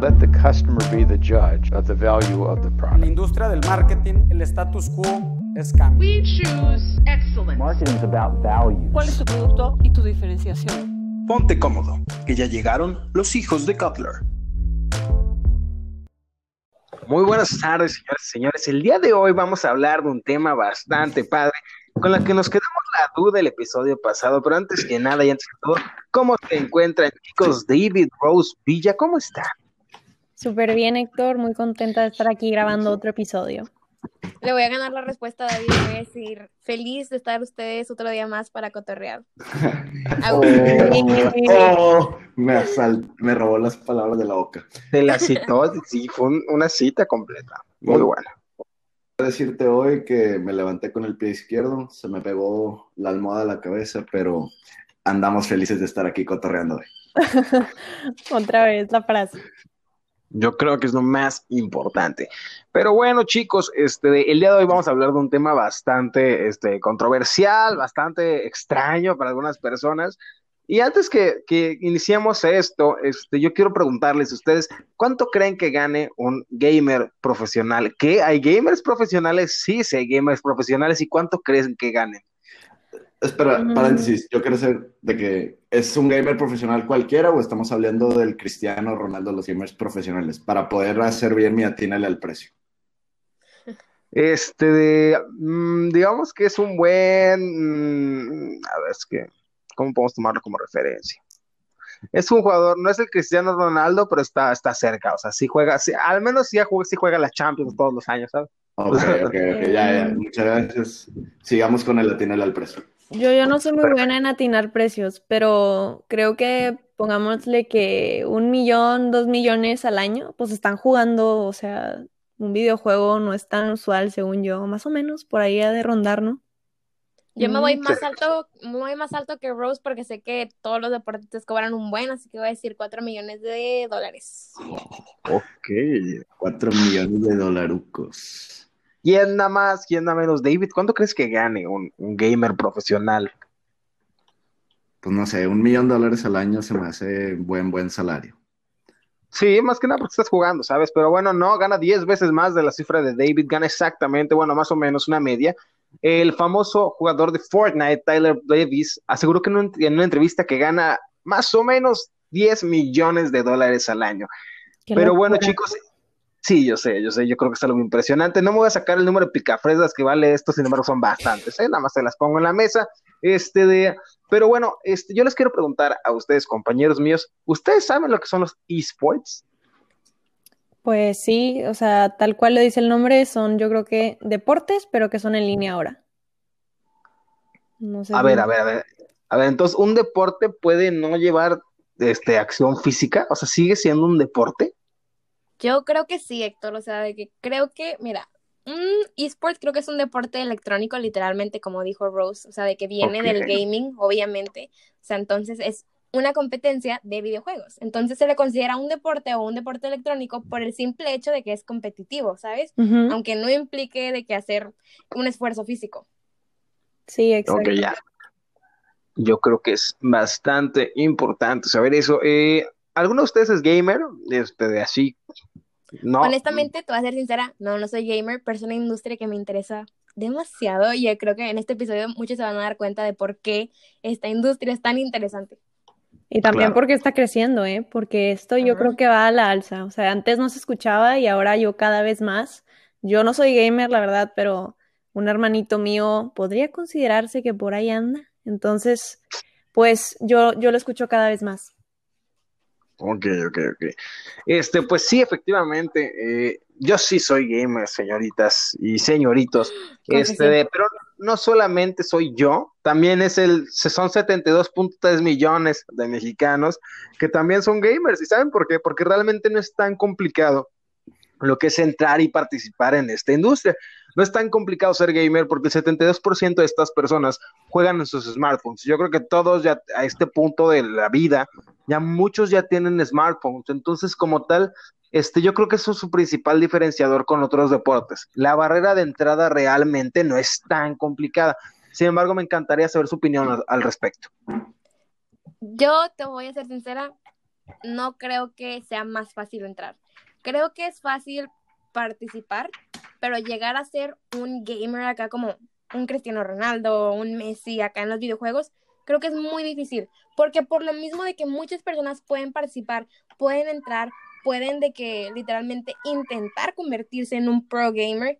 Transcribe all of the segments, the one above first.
Let the customer be the judge of the value of the En la product. industria del marketing, el status quo es cambio. We choose excellence. Marketing is about value. ¿Cuál es tu producto y tu diferenciación? Ponte cómodo, que ya llegaron los hijos de Cutler. Muy buenas tardes, señores y señores. El día de hoy vamos a hablar de un tema bastante padre, con el que nos quedamos la duda el episodio pasado, pero antes que nada y antes que todo, ¿cómo se encuentran, chicos? David Rose Villa, ¿cómo está? Súper bien, Héctor. Muy contenta de estar aquí grabando otro episodio. Le voy a ganar la respuesta a David y voy a decir, feliz de estar ustedes otro día más para cotorrear. Ah, Oh, me, asal- me robó las palabras de la boca. De la citó, sí, fue un- una cita completa. Muy buena. Quiero decirte hoy que me levanté con el pie izquierdo, se me pegó la almohada a la cabeza, pero andamos felices de estar aquí cotorreando hoy. Otra vez la frase. Yo creo que es lo más importante. Pero bueno, chicos, este, el día de hoy vamos a hablar de un tema bastante este, controversial, bastante extraño para algunas personas. Y antes que, que iniciemos esto, este, yo quiero preguntarles a ustedes, ¿cuánto creen que gane un gamer profesional? ¿Qué? ¿Hay gamers profesionales? Sí, sí hay gamers profesionales. ¿Y cuánto creen que ganen? Espera, Mm. paréntesis, yo quiero saber de que es un gamer profesional cualquiera o estamos hablando del Cristiano Ronaldo, los gamers profesionales, para poder hacer bien mi atínale al precio. Este, de, mm, digamos que es un buen, mm, a ver, es que, ¿cómo podemos tomarlo como referencia? Es un jugador, no es el Cristiano Ronaldo, pero está, está cerca, o sea, sí juega, sí, al menos sí juega, sí juega la Champions todos los años, ¿sabes? Ok, ok, ok, ya, ya. Muchas gracias. Sigamos con el atínale al precio. Yo, yo no soy muy buena en atinar precios, pero creo que pongámosle que un millón, dos millones al año, pues están jugando, o sea, un videojuego no es tan usual, según yo, más o menos, por ahí ha de rondar, ¿no? Yo me voy Mm, más alto, me voy más alto que Rose porque sé que todos los deportistas cobran un buen, así que voy a decir 4 millones de dólares. Ok. Cuatro millones de dolarucos. ¿Quién nada más, quién nada menos? David, ¿cuánto crees que gane un, un gamer profesional? Pues no sé, un millón de dólares al año se me hace buen, buen salario. Sí, más que nada porque estás jugando, ¿sabes? Pero bueno, no, gana 10 veces más de la cifra de David, gana exactamente, bueno, más o menos una media. El famoso jugador de Fortnite, Tyler Davis, aseguró que en, un- en una entrevista que gana más o menos 10 millones de dólares al año. Qué Pero bueno, chicos, sí, yo sé, yo sé, yo creo que es algo impresionante. No me voy a sacar el número de picafresas que vale esto, sin embargo, son bastantes, ¿eh? Nada más se las pongo en la mesa. Este de, pero bueno, este, yo les quiero preguntar a ustedes, compañeros míos, ¿ustedes saben lo que son los esports? Pues sí, o sea, tal cual lo dice el nombre, son yo creo que deportes, pero que son en línea ahora. No sé A si- ver, a ver, a ver. A ver, entonces, ¿un deporte puede no llevar este, acción física? O sea, ¿sigue siendo un deporte? Yo creo que sí, Héctor, o sea, de que creo que, mira, un eSport creo que es un deporte electrónico, literalmente, como dijo Rose, o sea, de que viene del gaming, obviamente, o sea, entonces es una competencia de videojuegos, entonces se le considera un deporte o un deporte electrónico por el simple hecho de que es competitivo, ¿sabes? Aunque no implique de que hacer un esfuerzo físico. Sí, Ok, exacto. ya. Yo creo que es bastante importante saber eso. Eh, ¿alguno de ustedes es gamer? Este, de así. No. Honestamente, te voy a ser sincera, no, no soy gamer, pero es una industria que me interesa demasiado y yo creo que en este episodio muchos se van a dar cuenta de por qué esta industria es tan interesante. Y también Claro. porque está creciendo, ¿eh? Porque esto yo creo que va a la alza. O sea, antes no se escuchaba y ahora yo cada vez más. Yo no soy gamer, la verdad, pero un hermanito mío podría considerarse que por ahí anda. Entonces, pues yo, yo lo escucho cada vez más. Ok, ok, ok. Este, pues sí, efectivamente, eh, yo sí soy gamer, señoritas y señoritos. Este, pero no solamente soy yo, también es el, son 72.3 millones de mexicanos que también son gamers. ¿Y saben por qué? Porque realmente no es tan complicado lo que es entrar y participar en esta industria. No es tan complicado ser gamer porque el 72% de estas personas juegan en sus smartphones. Yo creo que todos ya a este punto de la vida, ya muchos ya tienen smartphones. Entonces, como tal, este, yo creo que eso es su principal diferenciador con otros deportes. La barrera de entrada realmente no es tan complicada. Sin embargo, me encantaría saber su opinión al, al respecto. Yo te voy a ser sincera, no creo que sea más fácil entrar. Creo que es fácil participar, pero llegar a ser un gamer acá como un Cristiano Ronaldo, un Messi acá en los videojuegos, creo que es muy difícil, porque por lo mismo de que muchas personas pueden participar, pueden entrar, pueden de que literalmente intentar convertirse en un pro gamer,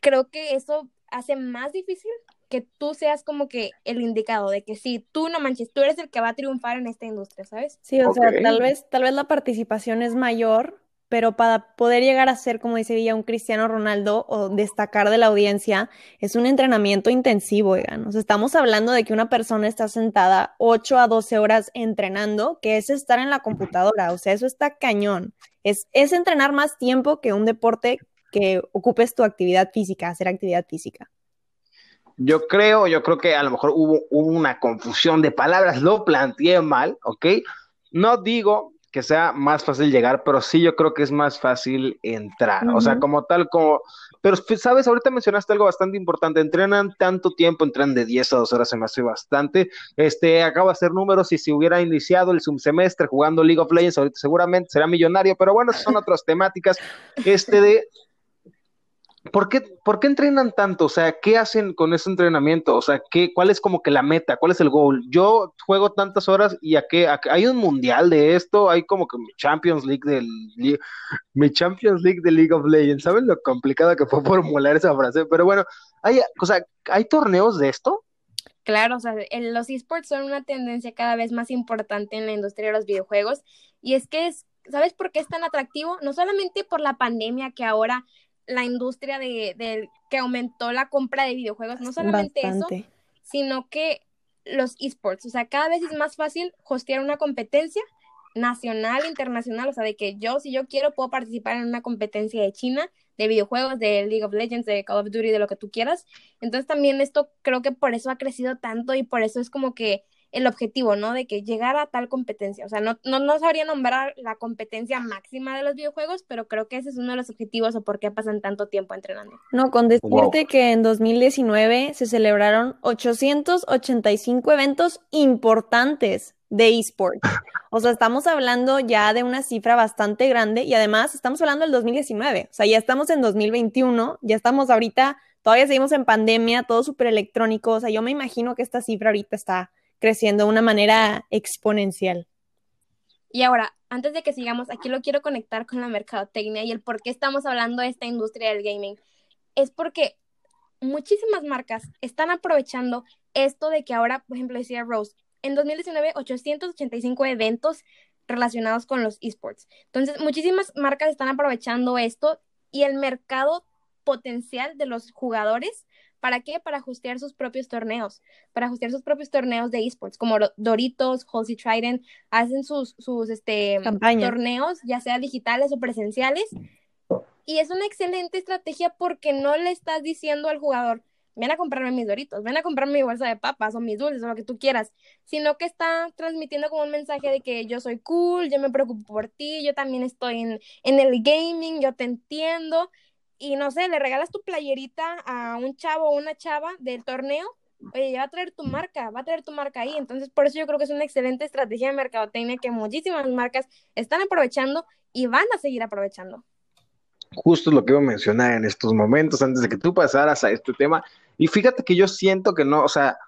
creo que eso hace más difícil que tú seas como que el indicado de que si tú no manches, tú eres el que va a triunfar en esta industria, ¿sabes? Sí, o sea, tal vez, tal vez la participación es mayor, pero para poder llegar a ser, como dice Villa, un Cristiano Ronaldo o destacar de la audiencia, es un entrenamiento intensivo, oigan. O sea, estamos hablando de que una persona está sentada 8 a 12 horas entrenando, que es estar en la computadora, o sea, eso está cañón. Es, es entrenar más tiempo que un deporte que ocupes tu actividad física, hacer actividad física. Yo creo, yo creo que a lo mejor hubo, hubo una confusión de palabras, lo planteé mal, ¿ok? No digo que sea más fácil llegar, pero sí yo creo que es más fácil entrar. O sea, como tal, como. Pero, sabes, ahorita mencionaste algo bastante importante. Entrenan tanto tiempo, entrenan de 10 a 2 horas, se me hace bastante. Este, acabo de hacer números y si hubiera iniciado el subsemestre jugando League of Legends, ahorita seguramente será millonario, pero bueno, son otras temáticas. Este de ¿Por qué, ¿Por qué entrenan tanto? O sea, ¿qué hacen con ese entrenamiento? O sea, ¿qué, ¿cuál es como que la meta? ¿Cuál es el goal? Yo juego tantas horas y a qué, hay un mundial de esto, hay como que mi Champions League del mi Champions League de League of Legends. ¿Saben lo complicado que fue formular esa frase? Pero bueno, hay, o sea, ¿hay torneos de esto? Claro, o sea, los esports son una tendencia cada vez más importante en la industria de los videojuegos y es que es, ¿sabes por qué es tan atractivo? No solamente por la pandemia que ahora la industria de, que aumentó la compra de videojuegos, no solamente eso, sino que los esports, o sea, cada vez es más fácil hostear una competencia nacional, internacional, o sea, de que yo, si yo quiero, puedo participar en una competencia de China, de videojuegos, de League of Legends, de Call of Duty, de lo que tú quieras. Entonces también esto creo que por eso ha crecido tanto y por eso es como que el objetivo, ¿no? De que llegara a tal competencia. O sea, no, no, no sabría nombrar la competencia máxima de los videojuegos, pero creo que ese es uno de los objetivos o por qué pasan tanto tiempo entrenando. No, con decirte que en 2019 se celebraron 885 eventos importantes de esports. O sea, estamos hablando ya de una cifra bastante grande y además estamos hablando del 2019. O sea, ya estamos en 2021, ya estamos ahorita, todavía seguimos en pandemia, todo súper electrónico. O sea, yo me imagino que esta cifra ahorita está creciendo de una manera exponencial. Y ahora, antes de que sigamos, aquí lo quiero conectar con la mercadotecnia y el por qué estamos hablando de esta industria del gaming. Es porque muchísimas marcas están aprovechando esto de que ahora, por ejemplo, decía Rose, en 2019 885 eventos relacionados con los esports. Entonces, muchísimas marcas están aprovechando esto y el mercado potencial de los jugadores ¿Para qué? Para ajustear sus propios torneos, para ajustear sus propios torneos de esports, como Doritos, Halsey Trident, hacen sus, sus este, torneos, ya sea digitales o presenciales. Y es una excelente estrategia porque no le estás diciendo al jugador, ven a comprarme mis Doritos, ven a comprarme mi bolsa de papas o mis dulces o lo que tú quieras, sino que está transmitiendo como un mensaje de que yo soy cool, yo me preocupo por ti, yo también estoy en, en el gaming, yo te entiendo y no sé, le regalas tu playerita a un chavo o una chava del torneo, oye, ya va a traer tu marca, va a traer tu marca ahí. Entonces, por eso yo creo que es una excelente estrategia de mercadotecnia que muchísimas marcas están aprovechando y van a seguir aprovechando. Justo lo que iba a mencionar en estos momentos, antes de que tú pasaras a este tema. Y fíjate que yo siento que no, o sea,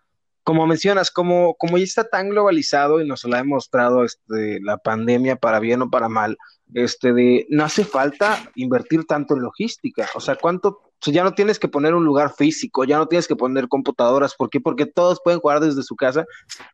como mencionas, como, como ya está tan globalizado y nos lo ha demostrado este, la pandemia para bien o para mal, este de no hace falta invertir tanto en logística. O sea, cuánto ya no tienes que poner un lugar físico, ya no tienes que poner computadoras, ¿por qué? Porque todos pueden jugar desde su casa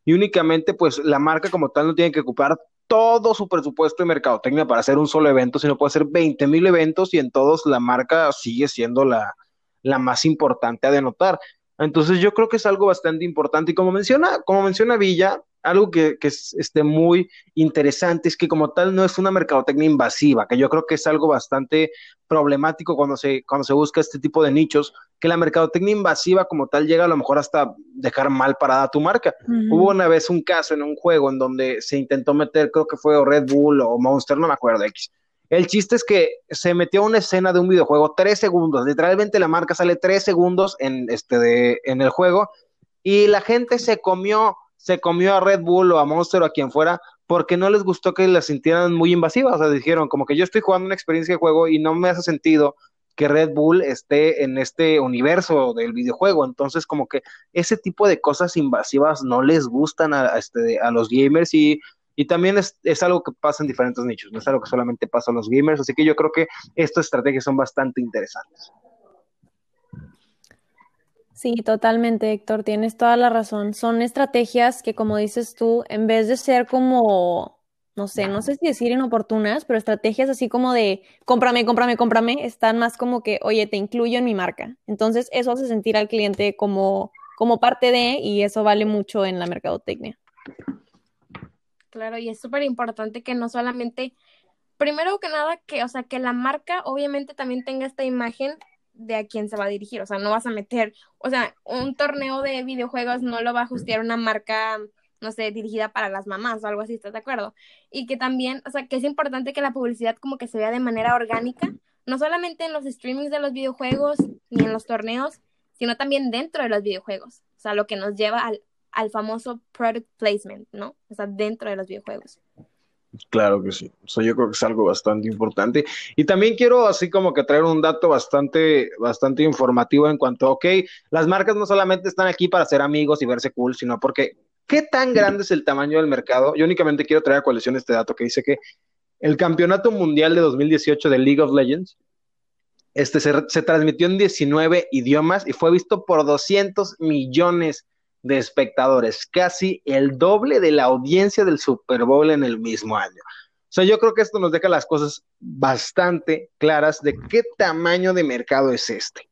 y únicamente pues la marca como tal no tiene que ocupar todo su presupuesto de mercadotecnia para hacer un solo evento, sino puede hacer 20 mil eventos y en todos la marca sigue siendo la, la más importante a denotar. Entonces yo creo que es algo bastante importante y como menciona, como menciona Villa, algo que, es este, muy interesante es que como tal no es una mercadotecnia invasiva, que yo creo que es algo bastante problemático cuando se, cuando se busca este tipo de nichos, que la mercadotecnia invasiva como tal llega a lo mejor hasta dejar mal parada tu marca. Hubo una vez un caso en un juego en donde se intentó meter, creo que fue Red Bull o Monster, no me acuerdo, X. El chiste es que se metió una escena de un videojuego, tres segundos, literalmente la marca sale tres segundos en, este de, en el juego y la gente se comió se comió a Red Bull o a Monster o a quien fuera porque no les gustó que las sintieran muy invasivas. O sea, dijeron como que yo estoy jugando una experiencia de juego y no me hace sentido que Red Bull esté en este universo del videojuego. Entonces, como que ese tipo de cosas invasivas no les gustan a, este, a los gamers y, y también es, es, algo que pasa en diferentes nichos, no es algo que solamente pasa a los gamers. Así que yo creo que estas estrategias son bastante interesantes. Sí, totalmente, Héctor, tienes toda la razón. Son estrategias que, como dices tú, en vez de ser como, no sé, no sé si decir inoportunas, pero estrategias así como de cómprame, cómprame, cómprame, están más como que, oye, te incluyo en mi marca. Entonces, eso hace sentir al cliente como, como parte de, y eso vale mucho en la mercadotecnia. Claro, y es súper importante que no solamente, primero que nada, que, o sea, que la marca obviamente también tenga esta imagen de a quién se va a dirigir, o sea, no vas a meter, o sea, un torneo de videojuegos no lo va a ajustear una marca, no sé, dirigida para las mamás o algo así, ¿estás de acuerdo? Y que también, o sea, que es importante que la publicidad como que se vea de manera orgánica, no solamente en los streamings de los videojuegos ni en los torneos, sino también dentro de los videojuegos, o sea, lo que nos lleva al, al famoso product placement, ¿no? O sea, dentro de los videojuegos. Claro que sí. O sea, yo creo que es algo bastante importante. Y también quiero así como que traer un dato bastante, bastante informativo en cuanto, ok, las marcas no solamente están aquí para ser amigos y verse cool, sino porque qué tan grande es el tamaño del mercado. Yo únicamente quiero traer a colección este dato que dice que el campeonato mundial de 2018 de League of Legends este, se, se transmitió en 19 idiomas y fue visto por 200 millones de espectadores, casi el doble de la audiencia del Super Bowl en el mismo año. O sea, yo creo que esto nos deja las cosas bastante claras de qué tamaño de mercado es este.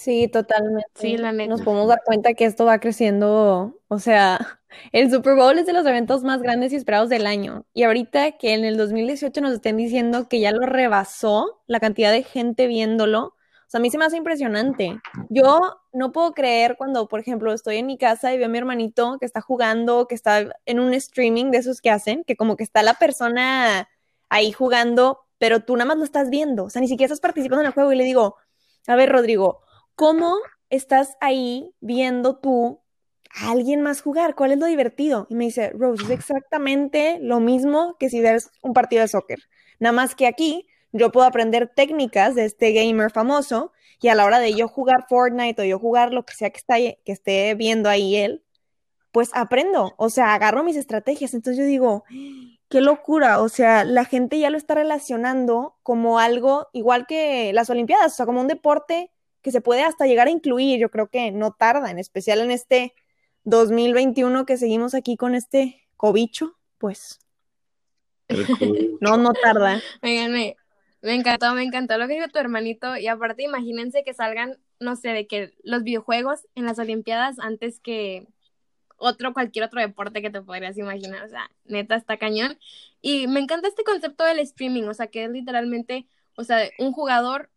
Sí, totalmente. Sí, la neta. Nos podemos dar cuenta que esto va creciendo, o sea, el Super Bowl es de los eventos más grandes y esperados del año. Y ahorita que en el 2018 nos estén diciendo que ya lo rebasó la cantidad de gente viéndolo, sea, a mí se me hace impresionante. Yo no puedo creer cuando, por ejemplo, estoy en mi casa y veo a mi hermanito que está jugando, que está en un streaming de esos que hacen, que como que está la persona ahí jugando, pero tú nada más lo estás viendo. O sea, ni siquiera estás participando en el juego y le digo, a ver, Rodrigo, ¿cómo estás ahí viendo tú a alguien más jugar? ¿Cuál es lo divertido? Y me dice, Rose, es exactamente lo mismo que si ves un partido de soccer. Nada más que aquí yo puedo aprender técnicas de este gamer famoso y a la hora de yo jugar Fortnite o yo jugar lo que sea que, está, que esté viendo ahí él, pues aprendo, o sea, agarro mis estrategias. Entonces yo digo, qué locura, o sea, la gente ya lo está relacionando como algo igual que las Olimpiadas, o sea, como un deporte que se puede hasta llegar a incluir, yo creo que no tarda, en especial en este 2021 que seguimos aquí con este cobicho, pues no, no tarda. Oiganme, me encantó, me encantó lo que dijo tu hermanito. Y aparte, imagínense que salgan, no sé, de que los videojuegos en las Olimpiadas antes que otro, cualquier otro deporte que te podrías imaginar. O sea, neta, está cañón. Y me encanta este concepto del streaming, o sea, que es literalmente, o sea, un jugador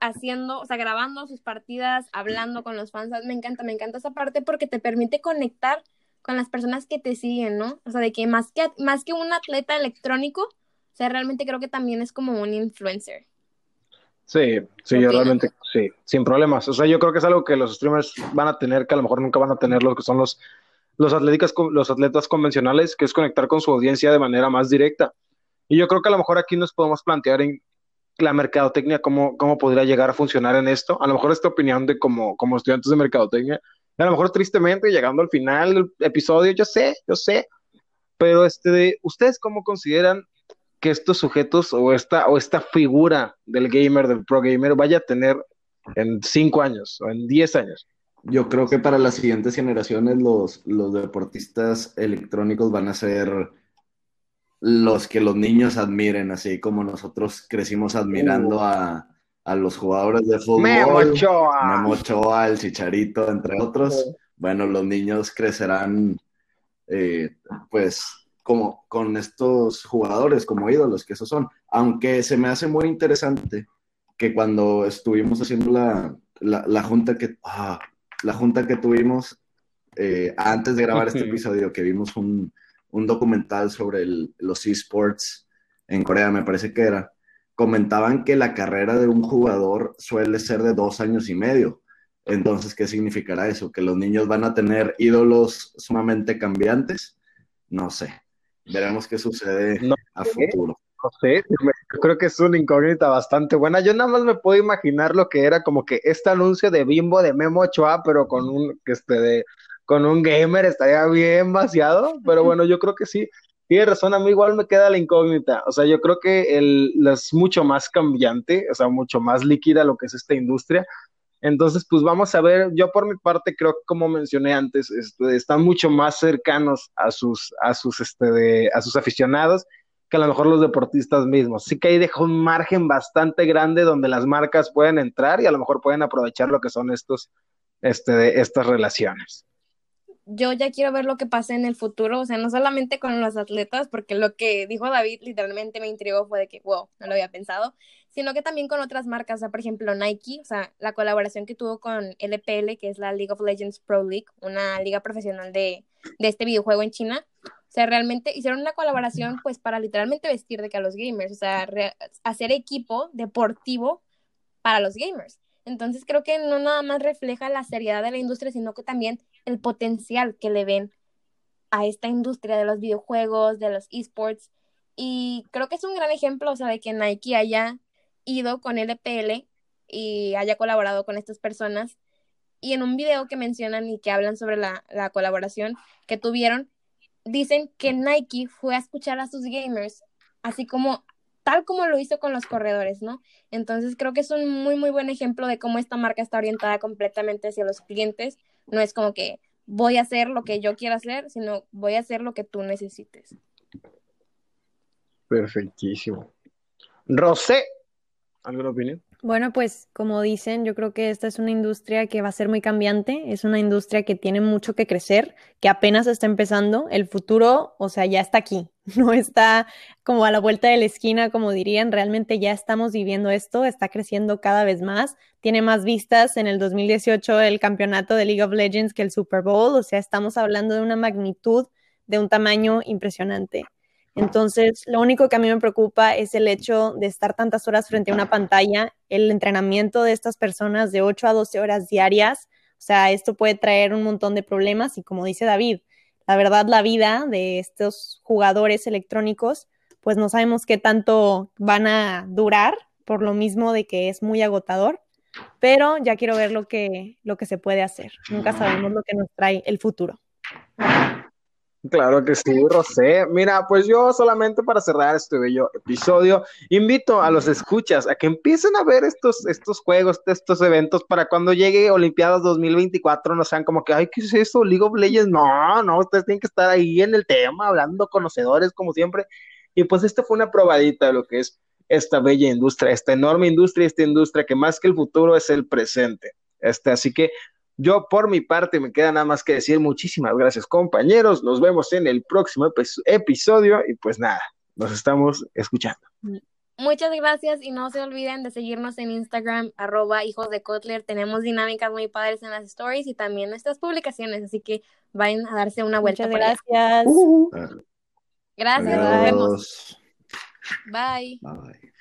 haciendo, o sea, grabando sus partidas, hablando con los fans. Me encanta, me encanta esa parte porque te permite conectar con las personas que te siguen, ¿no? O sea, de que más que, más que un atleta electrónico, o sea, realmente creo que también es como un influencer. Sí, sí, yo realmente, sí, sin problemas. O sea, yo creo que es algo que los streamers van a tener, que a lo mejor nunca van a tener lo que son los, los, atléticas, los atletas convencionales, que es conectar con su audiencia de manera más directa. Y yo creo que a lo mejor aquí nos podemos plantear en la mercadotecnia, cómo, cómo podría llegar a funcionar en esto. A lo mejor esta opinión de como, como estudiantes de mercadotecnia, a lo mejor tristemente, llegando al final del episodio, yo sé, yo sé, pero este, ¿ustedes cómo consideran que estos sujetos o esta, o esta figura del gamer, del pro gamer, vaya a tener en cinco años o en diez años? Yo creo que para las siguientes generaciones los, los deportistas electrónicos van a ser los que los niños admiren, así como nosotros crecimos admirando uh. a, a, los jugadores de fútbol. Memo Ochoa. Memo Ochoa, el Chicharito, entre otros. Bueno, los niños crecerán, eh, pues, como con estos jugadores como ídolos que esos son. Aunque se me hace muy interesante que cuando estuvimos haciendo la, la, junta que ah, la junta que tuvimos eh, antes de grabar este episodio, que vimos un, un documental sobre los esports en Corea, me parece que era, comentaban que la carrera de un jugador suele ser de dos años y medio. Entonces, ¿qué significará eso? ¿Que los niños van a tener ídolos sumamente cambiantes? No sé. Veremos qué sucede No a sé. futuro. No sé, yo creo que es una incógnita bastante buena. Yo nada más me puedo imaginar lo que era como que este anuncio de Bimbo de Memo Ochoa, pero con un, este, de, con un gamer estaría bien vaciado. Pero bueno, yo creo que sí. Tiene razón, a mí igual me queda la incógnita. O sea, yo creo que el, es mucho más cambiante, o sea, mucho más líquida lo que es esta industria. Entonces, pues vamos a ver, yo por mi parte creo que como mencioné antes, este, están mucho más cercanos a sus, a sus, este, de, a sus aficionados que a lo mejor los deportistas mismos. Sí que ahí deja un margen bastante grande donde las marcas pueden entrar y a lo mejor pueden aprovechar lo que son estos, este, de, estas relaciones. Yo ya quiero ver lo que pasa en el futuro, o sea, no solamente con los atletas, porque lo que dijo David literalmente me intrigó fue de que, wow, no lo había pensado, sino que también con otras marcas, o sea, por ejemplo, Nike, o sea, la colaboración que tuvo con LPL, que es la League of Legends Pro League, una liga profesional de, de este videojuego en China, o sea, realmente hicieron una colaboración pues para literalmente vestir de que a los gamers, o sea, hacer equipo deportivo para los gamers. Entonces creo que no nada más refleja la seriedad de la industria, sino que también el potencial que le ven a esta industria de los videojuegos, de los esports. Y creo que es un gran ejemplo, o sea, de que Nike haya ido con LPL y haya colaborado con estas personas. Y en un video que mencionan y que hablan sobre la, la colaboración que tuvieron, dicen que Nike fue a escuchar a sus gamers, así como tal como lo hizo con los corredores, ¿no? Entonces creo que es un muy, muy buen ejemplo de cómo esta marca está orientada completamente hacia los clientes. No es como que voy a hacer lo que yo quiero hacer, sino voy a hacer lo que tú necesites. Perfectísimo. Rosé, ¿alguna opinión? Bueno, pues como dicen, yo creo que esta es una industria que va a ser muy cambiante, es una industria que tiene mucho que crecer, que apenas está empezando, el futuro, o sea, ya está aquí, no está como a la vuelta de la esquina, como dirían, realmente ya estamos viviendo esto, está creciendo cada vez más, tiene más vistas en el 2018 el campeonato de League of Legends que el Super Bowl, o sea, estamos hablando de una magnitud, de un tamaño impresionante. Entonces, lo único que a mí me preocupa es el hecho de estar tantas horas frente a una pantalla, el entrenamiento de estas personas de 8 a 12 horas diarias. O sea, esto puede traer un montón de problemas y como dice David, la verdad la vida de estos jugadores electrónicos, pues no sabemos qué tanto van a durar, por lo mismo de que es muy agotador, pero ya quiero ver lo que, lo que se puede hacer. Nunca sabemos lo que nos trae el futuro. Claro que sí, Rosé. Mira, pues yo solamente para cerrar este bello episodio, invito a los escuchas a que empiecen a ver estos, estos juegos, estos eventos para cuando llegue Olimpiadas 2024 no sean como que, ay, ¿qué es eso? League of Legends. No, no, ustedes tienen que estar ahí en el tema, hablando conocedores como siempre. Y pues esta fue una probadita de lo que es esta bella industria, esta enorme industria, esta industria que más que el futuro es el presente. Este, así que yo por mi parte me queda nada más que decir muchísimas gracias compañeros, nos vemos en el próximo episodio y pues nada, nos estamos escuchando. Muchas gracias y no se olviden de seguirnos en Instagram, arroba hijos de Kotler. Tenemos dinámicas muy padres en las stories y también nuestras publicaciones, así que vayan a darse una vuelta. Muchas gracias. Uh -huh. Gracias, nos vemos. Bye. Bye.